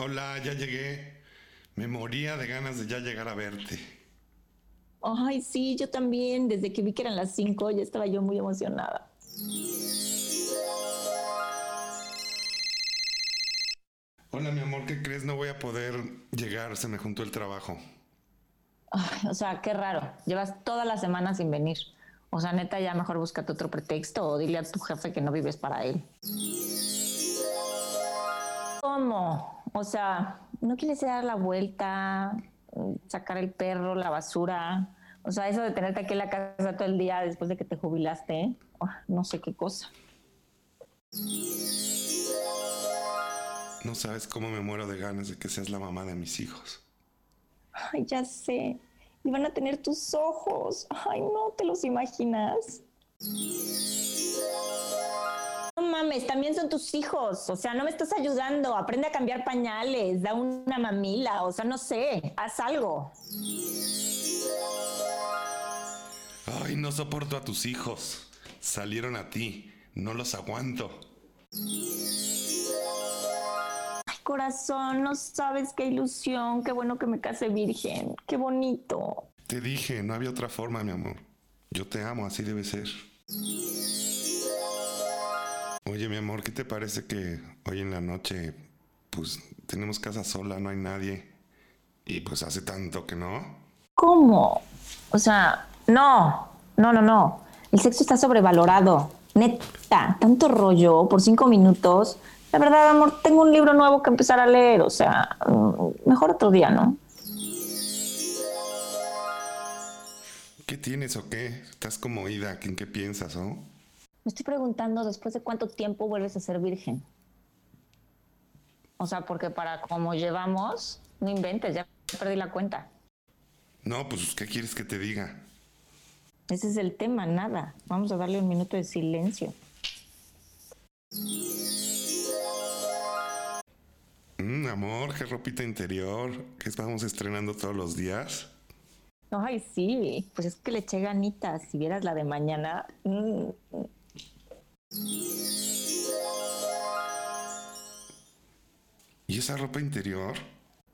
Hola, ya llegué. Me moría de ganas de ya llegar a verte. Ay, sí, yo también. Desde que vi que eran las 5 ya estaba yo muy emocionada. Hola, mi amor, ¿qué crees? No voy a poder llegar, se me juntó el trabajo. Ay, o sea, qué raro. Llevas toda la semana sin venir. O sea, neta, ya mejor búscate otro pretexto o dile a tu jefe que no vives para él. ¿Cómo? O sea, ¿no quieres dar la vuelta, sacar el perro, la basura? O sea, eso de tenerte aquí en la casa todo el día después de que te jubilaste, ah, no sé qué cosa. No sabes cómo me muero de ganas de que seas la mamá de mis hijos. Ay, ya sé. Y van a tener tus ojos. Ay, no te los imaginas. Mames, también son tus hijos. O sea, no me estás ayudando. Aprende a cambiar pañales, da una mamila. O sea, no sé, haz algo. Ay, no soporto a tus hijos. Salieron a ti. No los aguanto. Ay, corazón, no sabes qué ilusión. Qué bueno que me case virgen. Qué bonito. Te dije, no había otra forma, mi amor. Yo te amo, así debe ser. Oye, mi amor, ¿qué te parece que hoy en la noche, pues tenemos casa sola, no hay nadie? Y pues hace tanto que no. ¿Cómo? O sea, no, no, no, no. El sexo está sobrevalorado. Neta, tanto rollo por cinco minutos. La verdad, amor, tengo un libro nuevo que empezar a leer. O sea, mm, mejor otro día, ¿no? ¿Qué tienes o qué? Estás como oída, ¿en qué piensas, oh? Me estoy preguntando después de cuánto tiempo vuelves a ser virgen. O sea, porque para como llevamos, no inventes, ya perdí la cuenta. No, pues, ¿qué quieres que te diga? Ese es el tema, nada. Vamos a darle un minuto de silencio. Mm, amor, qué ropita interior, que estamos estrenando todos los días. Ay, sí, pues es que le eché ganitas. Si vieras la de mañana. mm, ¿Y esa ropa interior?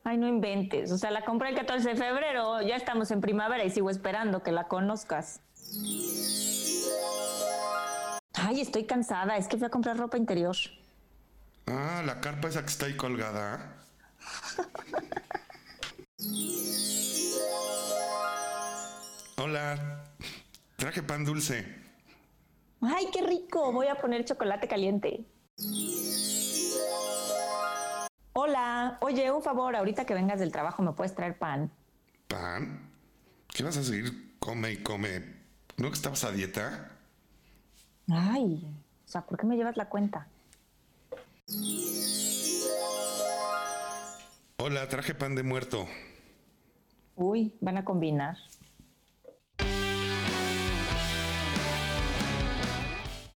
Ay, no inventes. O sea, la compré el 14 de febrero. Ya estamos en primavera y sigo esperando que la conozcas. Ay, estoy cansada. Es que fui a comprar ropa interior. Ah, la carpa esa que está ahí colgada. Hola, traje pan dulce. Ay, qué rico. Voy a poner chocolate caliente. Hola, oye, un favor, ahorita que vengas del trabajo me puedes traer pan. ¿Pan? ¿Qué vas a seguir? Come y come. ¿No que estabas a dieta? Ay, o sea, ¿por qué me llevas la cuenta? Hola, traje pan de muerto. Uy, van a combinar.